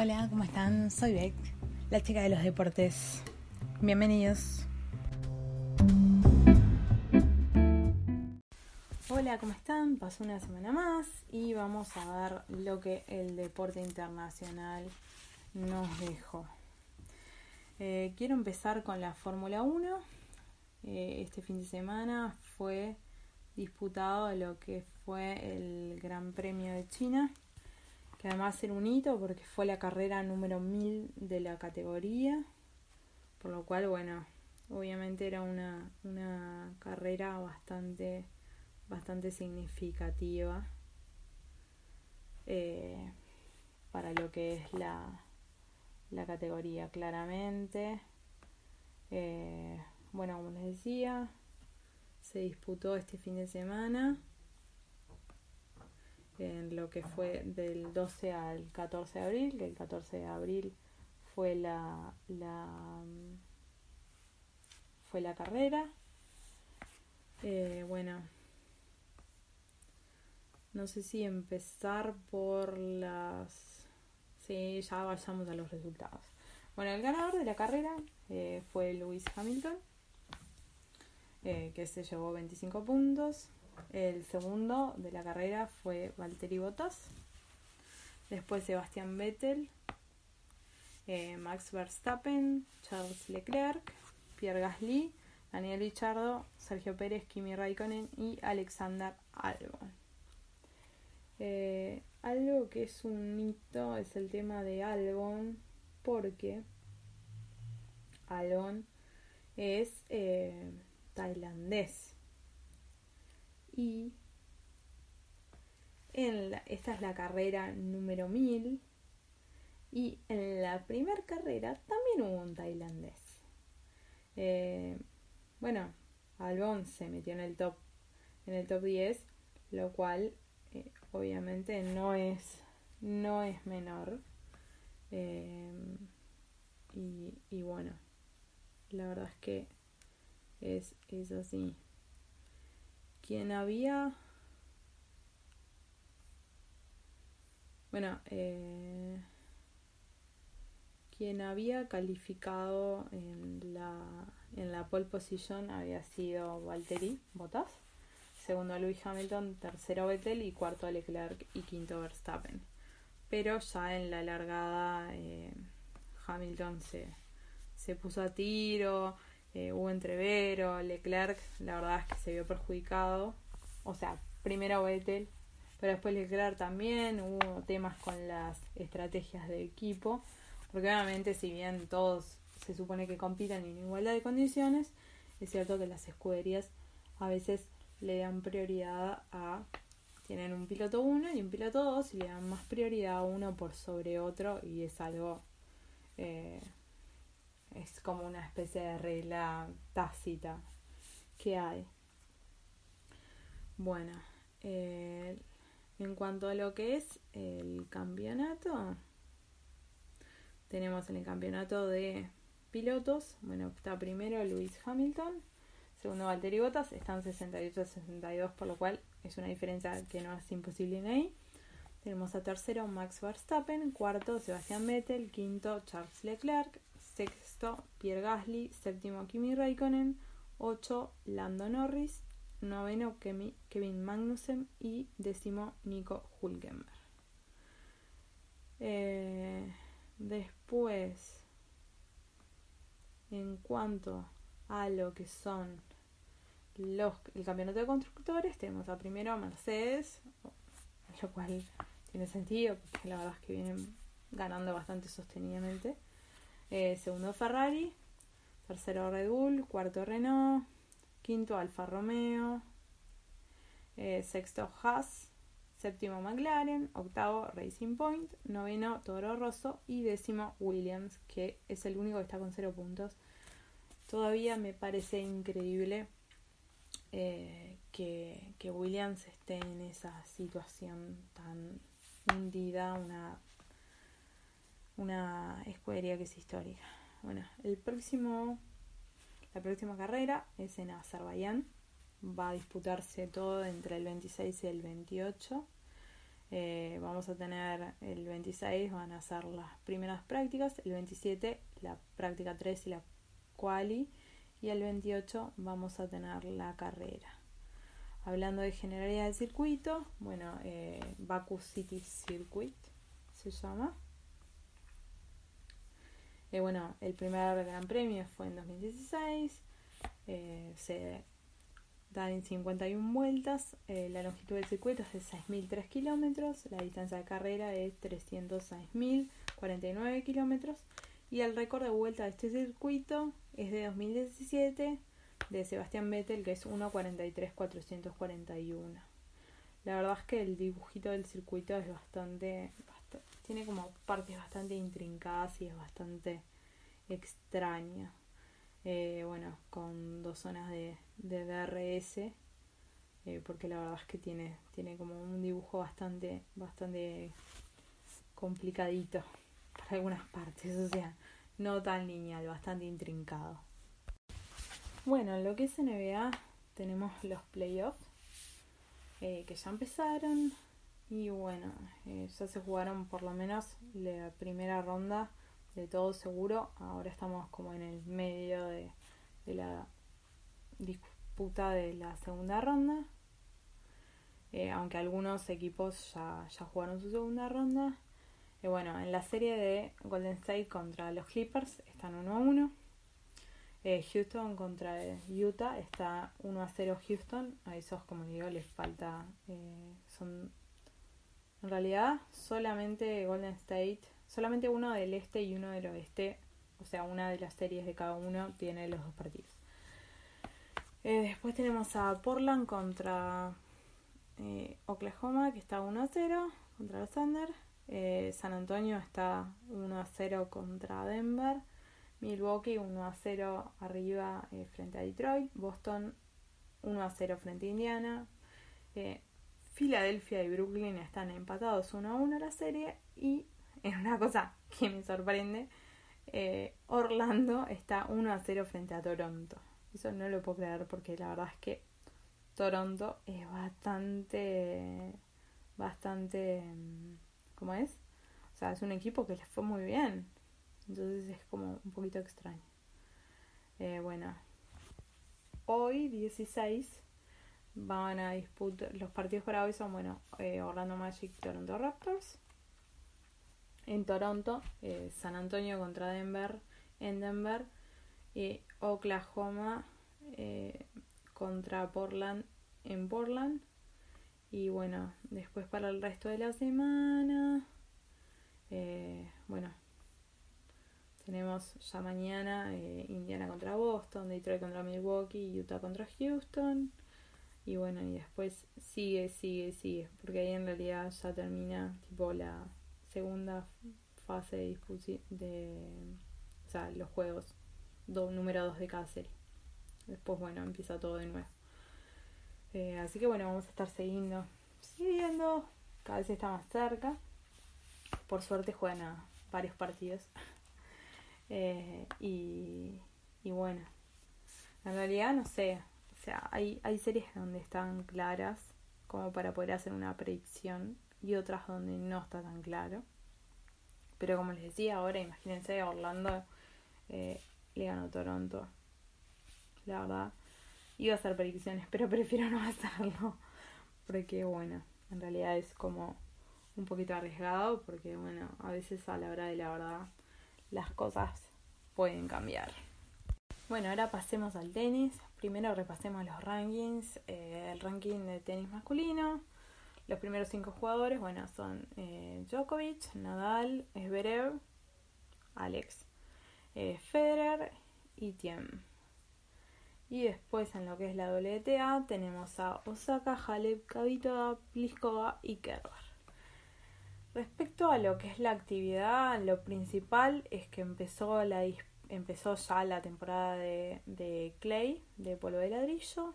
Hola, ¿cómo están? Soy Beck, la chica de los deportes. Bienvenidos. Hola, ¿cómo están? Pasó una semana más y vamos a ver lo que el deporte internacional nos dejó. Eh, quiero empezar con la Fórmula 1. Eh, este fin de semana fue disputado lo que fue el Gran Premio de China que además era un hito porque fue la carrera número 1000 de la categoría, por lo cual, bueno, obviamente era una, una carrera bastante, bastante significativa eh, para lo que es la, la categoría, claramente. Eh, bueno, como les decía, se disputó este fin de semana en lo que fue del 12 al 14 de abril, que el 14 de abril fue la, la fue la carrera. Eh, bueno, no sé si empezar por las... Sí, ya vayamos a los resultados. Bueno, el ganador de la carrera eh, fue Lewis Hamilton, eh, que se llevó 25 puntos. El segundo de la carrera fue Valtteri Bottas. Después Sebastián Vettel, eh, Max Verstappen, Charles Leclerc, Pierre Gasly, Daniel Ricciardo, Sergio Pérez, Kimi Raikkonen y Alexander Albon. Eh, algo que es un hito es el tema de Albon, porque Albon es eh, tailandés y en esta es la carrera número 1000 y en la primera carrera también hubo un tailandés. Eh, bueno, Albon se metió en el top en el top 10, lo cual eh, obviamente no es no es menor. Eh, y, y, bueno, la verdad es que es, es así quien había... Bueno, eh, quien había calificado en la, en la pole position había sido Valtteri Bottas, segundo Lewis Hamilton, tercero Vettel y cuarto Leclerc y quinto Verstappen. Pero ya en la largada eh, Hamilton se, se puso a tiro, eh, hubo entrevero, Leclerc, la verdad es que se vio perjudicado. O sea, primero Vettel, pero después Leclerc también, hubo temas con las estrategias de equipo, porque obviamente si bien todos se supone que compiten en igualdad de condiciones, es cierto que las escuderías a veces le dan prioridad a tienen un piloto 1 y un piloto 2 y le dan más prioridad a uno por sobre otro y es algo eh, es como una especie de regla tácita que hay. Bueno, eh, en cuanto a lo que es el campeonato, tenemos en el campeonato de pilotos, bueno, está primero Luis Hamilton, segundo Valtteri Bottas, están 68-62, por lo cual es una diferencia que no es imposible en ahí. Tenemos a tercero Max Verstappen, cuarto Sebastián Vettel, quinto Charles Leclerc, sexto Pierre Gasly, séptimo Kimi Raikkonen, ocho Lando Norris, noveno Kevin Magnussen y décimo Nico Hulkenberg. Eh, después, en cuanto a lo que son los, el campeonato de constructores, tenemos a primero a Mercedes, lo cual tiene sentido porque la verdad es que vienen ganando bastante sostenidamente. Eh, segundo Ferrari, tercero Red Bull, cuarto Renault, quinto Alfa Romeo, eh, sexto Haas, séptimo McLaren, octavo Racing Point, noveno Toro Rosso y décimo Williams, que es el único que está con cero puntos. Todavía me parece increíble eh, que, que Williams esté en esa situación tan hundida, una una escudería que es histórica. Bueno, el próximo, la próxima carrera es en Azerbaiyán. Va a disputarse todo entre el 26 y el 28. Eh, vamos a tener el 26, van a ser las primeras prácticas, el 27 la práctica 3 y la quali, y el 28 vamos a tener la carrera. Hablando de generalidad de circuito, bueno, eh, Baku City Circuit se llama. Eh, bueno, el primer Gran Premio fue en 2016. Eh, se dan en 51 vueltas. Eh, la longitud del circuito es de 6.003 kilómetros. La distancia de carrera es 306.049 kilómetros. Y el récord de vuelta de este circuito es de 2017 de Sebastián Vettel, que es 1.43.441. La verdad es que el dibujito del circuito es bastante tiene como partes bastante intrincadas y es bastante extraña. Eh, bueno, con dos zonas de, de DRS, eh, porque la verdad es que tiene, tiene como un dibujo bastante, bastante complicadito para algunas partes, o sea, no tan lineal, bastante intrincado. Bueno, en lo que es NBA tenemos los playoffs eh, que ya empezaron, y bueno, eh, ya se jugaron por lo menos la primera ronda de todo seguro. Ahora estamos como en el medio de, la disputa de la segunda ronda. Eh, aunque algunos equipos ya, ya jugaron su segunda ronda. Y bueno, en la serie de Golden State contra los Clippers están 1 a 1. Eh, Houston contra Utah está 1 a 0 Houston. A esos, como digo, les falta. son en realidad, solamente Golden State, solamente uno del este y uno del oeste, o sea, una de las series de cada uno tiene los dos partidos. Eh, después tenemos a Portland contra eh, Oklahoma, que está 1 a 0 contra los Thunder. Eh, San Antonio está 1 a 0 contra Denver. Milwaukee 1 a 0 arriba frente a Detroit. Boston 1 a 0 frente a Indiana. Filadelfia y Brooklyn están empatados 1 a 1 la serie y es una cosa que me sorprende, eh, Orlando está 1 a 0 frente a Toronto. Eso no lo puedo creer porque la verdad es que Toronto es bastante, bastante, ¿cómo es? O sea, es un equipo que les fue muy bien. Entonces es como un poquito extraño. Eh, bueno, hoy 16 van a disputar los partidos para hoy son bueno eh, Orlando Magic Toronto Raptors. En Toronto eh, San Antonio contra Denver en Denver. Y Oklahoma eh, contra Portland en Portland. Y bueno después para el resto de la semana bueno tenemos ya mañana Indiana contra Boston Detroit contra Milwaukee Utah contra Houston y bueno, y después sigue, sigue, sigue. Porque ahí en realidad ya termina tipo la segunda fase de de o sea, los juegos do, número 2 de cada serie. Después, bueno, empieza todo de nuevo. Eh, así que bueno, vamos a estar siguiendo, siguiendo. Cada vez está más cerca. Por suerte juegan a varios partidos. Eh, y, y bueno, en realidad no sé, sea, hay, hay series donde están claras como para poder hacer una predicción y otras donde no está tan claro. Pero como les decía ahora, imagínense Orlando eh, le ganó Toronto. La verdad, iba a hacer predicciones, pero prefiero no hacerlo. Porque bueno, en realidad es como un poquito arriesgado porque bueno, a veces a la hora de la verdad las cosas pueden cambiar. Bueno, ahora pasemos al tenis. Primero repasemos los rankings. Eh, el ranking de tenis masculino. Los primeros cinco jugadores, bueno, son eh, Djokovic, Nadal, Zverev, Alex, eh, Federer y Tiem. Y después en lo que es la WTA tenemos a Osaka, Halep, Kavitova, Pliskova y Kerber. Respecto a lo que es la actividad, lo principal es que empezó la disputa empezó ya la temporada de, Clay, de polvo de ladrillo.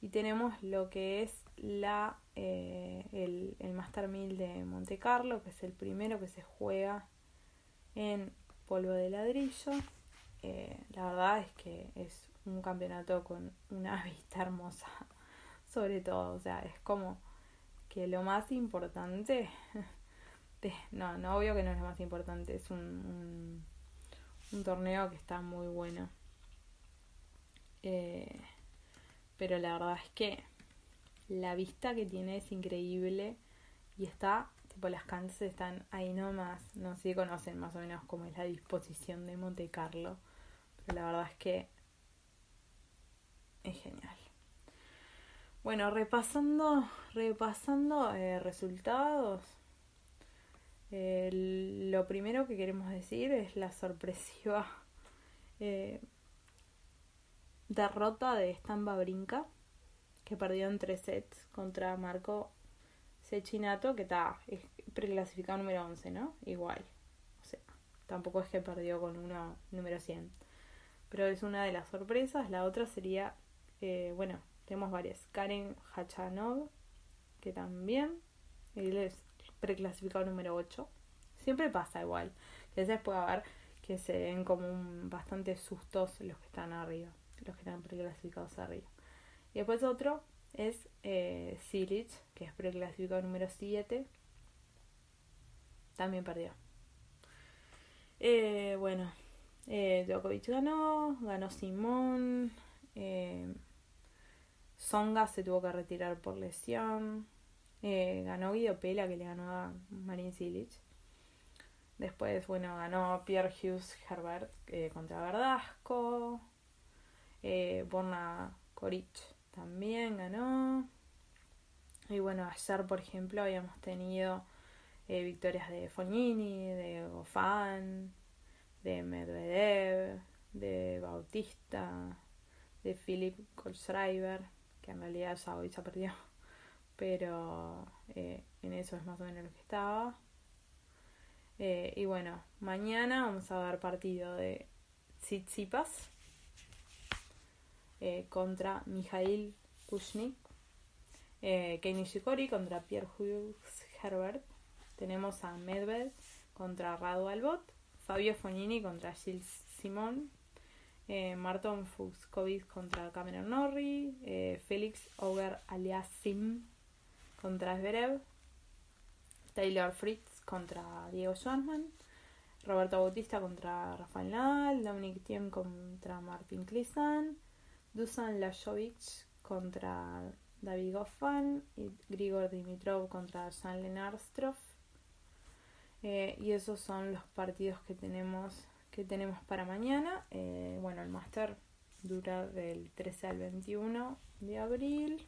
Y tenemos lo que es la, eh, el, el Master 1000 de Monte Carlo, que es el primero que se juega en polvo de ladrillo. Eh, la verdad es que es un campeonato con una vista hermosa, sobre todo. O sea, es como que lo más importante, no, no obvio que no es lo más importante, es un, torneo que está muy bueno. Eh, pero la verdad es que la vista que tiene es increíble y está, tipo las canchas están ahí nomás, no sé si conocen más o menos cómo es la disposición de Monte Carlo, pero la verdad es que es genial. Bueno, repasando, repasando eh, resultados. Lo primero que queremos decir es la sorpresiva eh, derrota de Stamba Brinca, que perdió en tres sets contra Marco Sechinato, que está preclasificado número 11, ¿no? Igual. O sea, tampoco es que perdió con uno número 100. Pero es una de las sorpresas. La otra sería, eh, bueno, tenemos varias. Karen Hachanov, que también. Él es preclasificado número 8. Siempre pasa igual. Que a veces puede haber que se den como un, bastante sustos los que están arriba. Los que están preclasificados arriba. Y después otro es eh, que es preclasificado número 7. También perdió. Eh, bueno, eh, Djokovic ganó, ganó Simón. Eh, Songa se tuvo que retirar por lesión. Eh, ganó Guido Pela, que le ganó a Marin Cilic. Después, bueno, ganó Pierre Hughes Herbert eh, contra Verdasco. Eh, Borna Koric también ganó. Y bueno, ayer, por ejemplo, habíamos tenido eh, victorias de Fognini, de Gofan, de Medvedev, de Bautista, de Philip Kohlschreiber que en realidad ya hoy ya perdió, pero eh, en eso es más o menos lo que estaba. Eh, y bueno, mañana vamos a ver partido de Tsitsipas eh, contra Mijail Kushnik, eh, Nishikori contra Pierre Hughes Herbert, tenemos a Medved contra Radu Albot, Fabio Fognini contra Gilles Simon, eh, Marton contra Cameron Norrie, Félix Auger Aliasim contra Zverev, Taylor Fritz contra Diego Schwartzman, Roberto Bautista contra Rafael Nadal, Dominic Thiem contra Martin Klisan, Dusan Lajovic contra David Goffin y Grigor Dimitrov contra Jean Lenarstrov. Eh, y esos son los partidos que tenemos que tenemos para mañana. Eh, bueno, el máster dura del 13 al 21 de abril.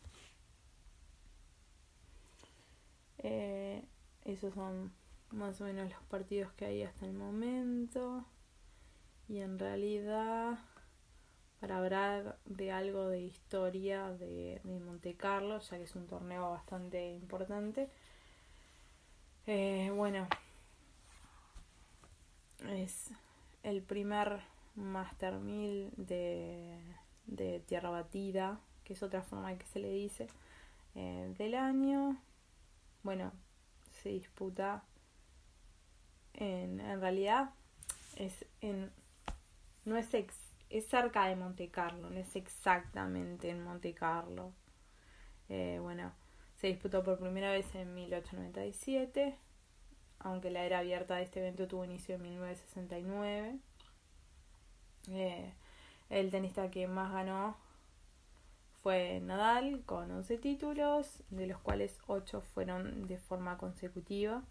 Eh, esos son más o menos los partidos que hay hasta el momento. Y en realidad, para hablar de algo de historia de, de Monte Carlo, ya que es un torneo bastante importante. Eh, bueno, es el primer Master 1000 de, de Tierra Batida, que es otra forma que se le dice, eh, del año. Bueno, se disputa en, en realidad es en no es es cerca de Monte Carlo, no es exactamente en Monte Carlo. Eh, bueno, se disputó por primera vez en 1897 aunque la era abierta de este evento tuvo inicio en 1969. Eh, el tenista que más ganó fue Nadal con 11 títulos, de los cuales 8 fueron de forma consecutiva.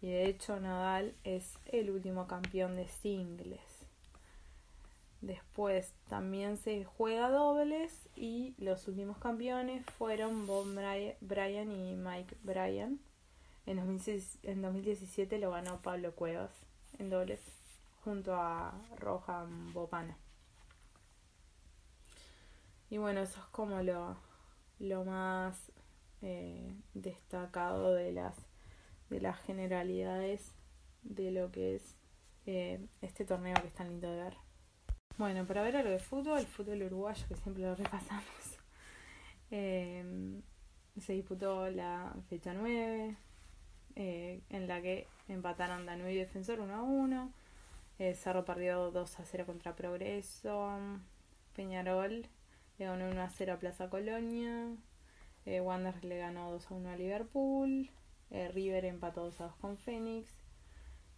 Y de hecho Nadal es el último campeón de singles. Después también se juega dobles y los últimos campeones fueron Bob Bryan y Mike Bryan. En, 2017 lo ganó Pablo Cuevas en dobles junto a Rohan Bopana. Y bueno, eso es como lo, lo más eh, destacado de las, de las generalidades de lo que es eh, este torneo que es tan lindo de ver. Bueno, para ver algo de fútbol, el fútbol uruguayo que siempre lo repasamos. Eh, se disputó la fecha 9, eh, en la que empataron Danubio y Defensor 1 a 1. Eh, Cerro perdió 2 a 0 contra Progreso. Peñarol le ganó 1 a 0 a Plaza Colonia. Eh, le ganó 2 a 1 a Liverpool. Eh, River empató 2 a 2 con Phoenix.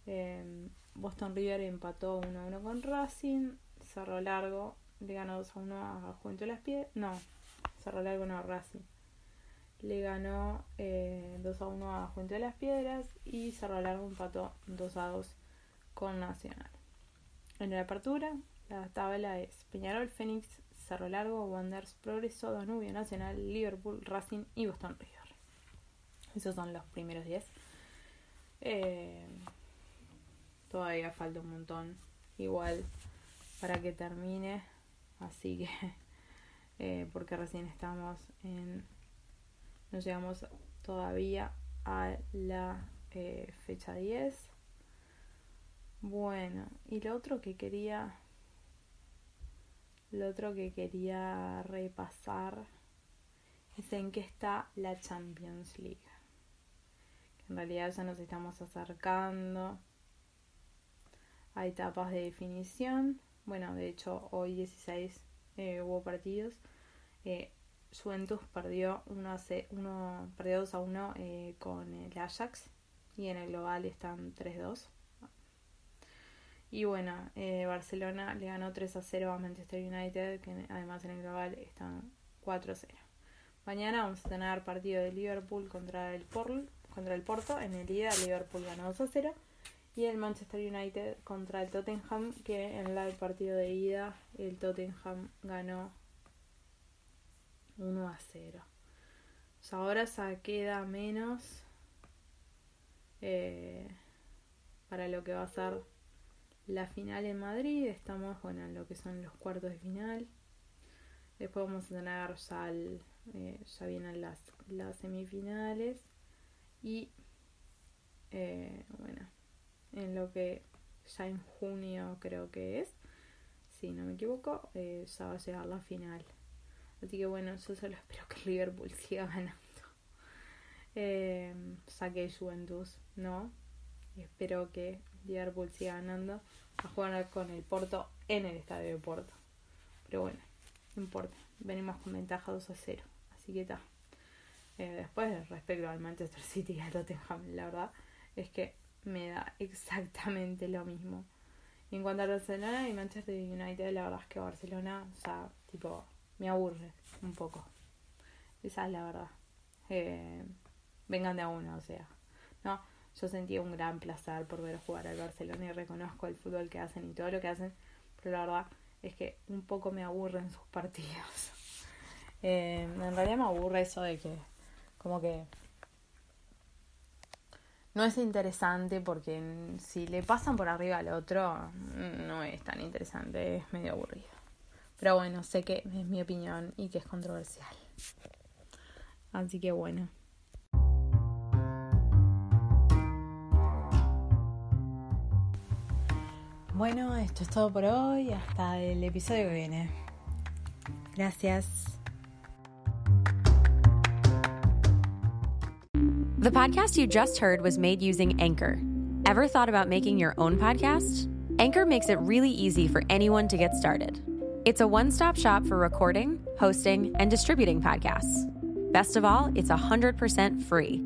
Eh, Boston River empató 1 a 1 con Racing. Cerro Largo le ganó 2 a 1 a Juventud las Piedras. No, Cerro Largo no, Racing. Le ganó 2 a 1 a Juventud de las Piedras. Y Cerro Largo empató 2 a 2 con Nacional. En la apertura, la tabla es Peñarol, Phoenix, Cerro Largo, Wanderers, Progreso, Danubio Nacional, Liverpool, Racing y Boston River. Esos son los primeros 10. Eh, todavía falta un montón. Igual para que termine. Así que, eh, porque recién estamos en. No llegamos todavía a la eh, fecha 10. Bueno, y lo otro que quería. Lo otro que quería repasar es en qué está la Champions League. En realidad ya nos estamos acercando a etapas de definición. Bueno, de hecho hoy 16 eh, hubo partidos. Eh, Juventus perdió 1 a uno, perdió 2 a 1 eh, con el Ajax y en el global están 3-2. Y bueno, eh, Barcelona le ganó 3 a 0 a Manchester United, que además en el global están 4 a 0. Mañana vamos a tener partido de Liverpool contra el, contra el Porto. En el ida Liverpool ganó 2 a 0. Y el Manchester United contra el Tottenham, que en el partido de ida el Tottenham ganó 1 a 0. ahora ya queda menos eh, para lo que va a ser la final en Madrid. Estamos bueno, en lo que son los cuartos de final. Después vamos a tener ya, eh, ya vienen las, las semifinales. Y eh, bueno, en lo que ya en junio creo que es, si no me equivoco, eh, ya va a llegar la final. Así que bueno, yo solo espero que Liverpool siga ganando. Eh, saque Juventus, ¿no? espero que Liverpool siga ganando a jugar con el Porto en el estadio de Porto. Pero bueno, no importa. Venimos con ventaja 2 a 0. Así que está. Eh, después, respecto al Manchester City y al Tottenham, la verdad es que me da exactamente lo mismo. En cuanto a Barcelona y Manchester United, la verdad es que Barcelona, o sea, tipo, me aburre un poco. Esa es la verdad. Eh, vengan de a uno, o sea. No, yo sentía un gran placer por ver jugar al Barcelona y reconozco el fútbol que hacen y todo lo que hacen, pero la verdad es que un poco me aburren sus partidos. Eh, en realidad me aburre eso de que como que no es interesante porque si le pasan por arriba al otro no es tan interesante, es medio aburrido. Pero bueno, sé que es mi opinión y que es controversial. Así que bueno. Bueno, esto es todo por hoy. Hasta el episodio que viene. Gracias. The podcast you just heard was made using Anchor. Ever thought about making your own podcast? Anchor makes it really easy for anyone to get started. It's a one stop shop for recording, hosting, and distributing podcasts. Best of all, it's 100% free.